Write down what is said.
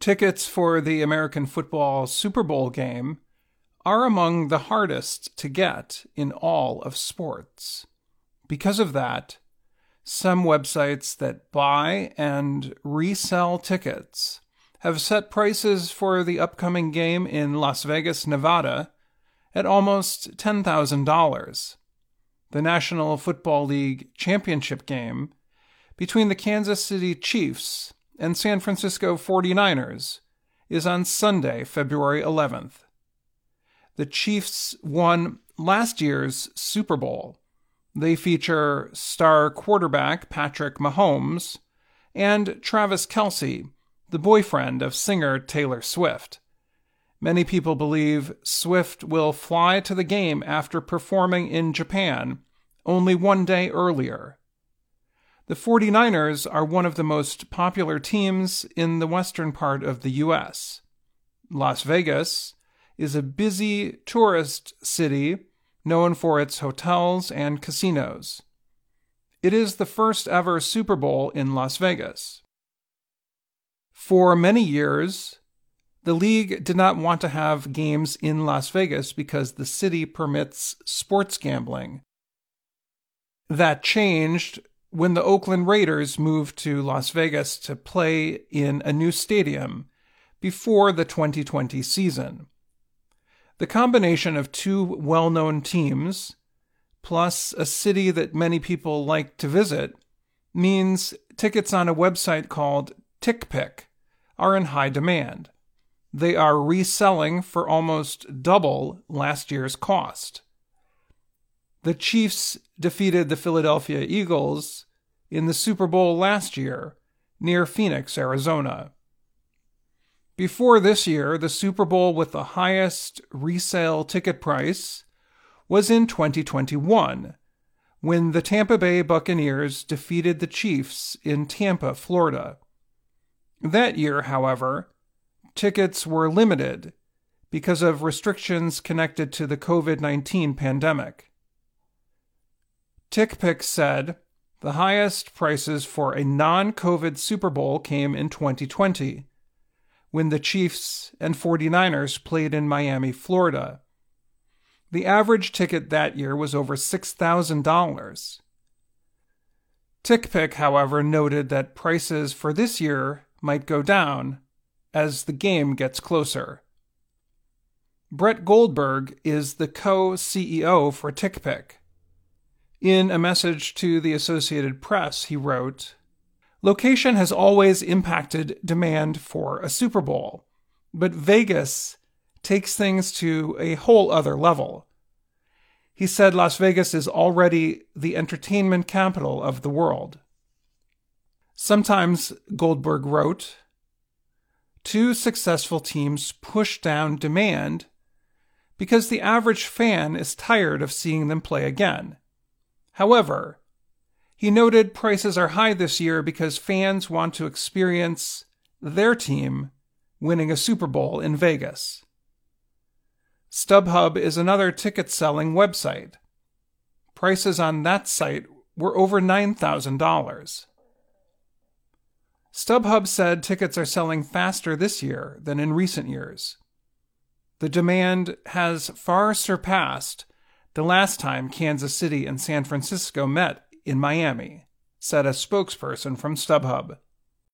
Tickets for the American football Super Bowl game are among the hardest to get in all of sports. Because of that, some websites that buy and resell tickets have set prices for the upcoming game in Las Vegas, Nevada at almost $10,000. The National Football League championship game between the Kansas City Chiefs and San Francisco 49ers is on Sunday, February 11th. The Chiefs won last year's Super Bowl. They feature star quarterback Patrick Mahomes and Travis Kelce, the boyfriend of singer Taylor Swift. Many people believe Swift will fly to the game after performing in Japan only one day earlier. The 49ers are one of the most popular teams in the western part of the U.S. Las Vegas is a busy tourist city known for its hotels and casinos. It is the first ever Super Bowl in Las Vegas. For many years, the league did not want to have games in Las Vegas because the city permits sports gambling. That changed when the Oakland Raiders moved to Las Vegas to play in a new stadium before the 2020 season. The combination of two well known teams, plus a city that many people like to visit, means tickets on a website called TickPick are in high demand. They are reselling for almost double last year's cost. The Chiefs defeated the Philadelphia Eagles in the Super Bowl last year near Phoenix, Arizona. Before this year, the Super Bowl with the highest resale ticket price was in 2021, when the Tampa Bay Buccaneers defeated the Chiefs in Tampa, Florida. That year, however, tickets were limited because of restrictions connected to the COVID 19 pandemic. TickPick said the highest prices for a non COVID Super Bowl came in 2020 when the Chiefs and 49ers played in Miami, Florida. The average ticket that year was over $6,000. TickPick, however, noted that prices for this year might go down as the game gets closer. Brett Goldberg is the co CEO for TickPick. In a message to the Associated Press, he wrote, Location has always impacted demand for a Super Bowl, but Vegas takes things to a whole other level. He said Las Vegas is already the entertainment capital of the world. Sometimes, Goldberg wrote, two successful teams push down demand because the average fan is tired of seeing them play again. However, he noted prices are high this year because fans want to experience their team winning a Super Bowl in Vegas. StubHub is another ticket selling website. Prices on that site were over $9,000. StubHub said tickets are selling faster this year than in recent years. The demand has far surpassed the last time Kansas City and San Francisco met in Miami, said a spokesperson from StubHub.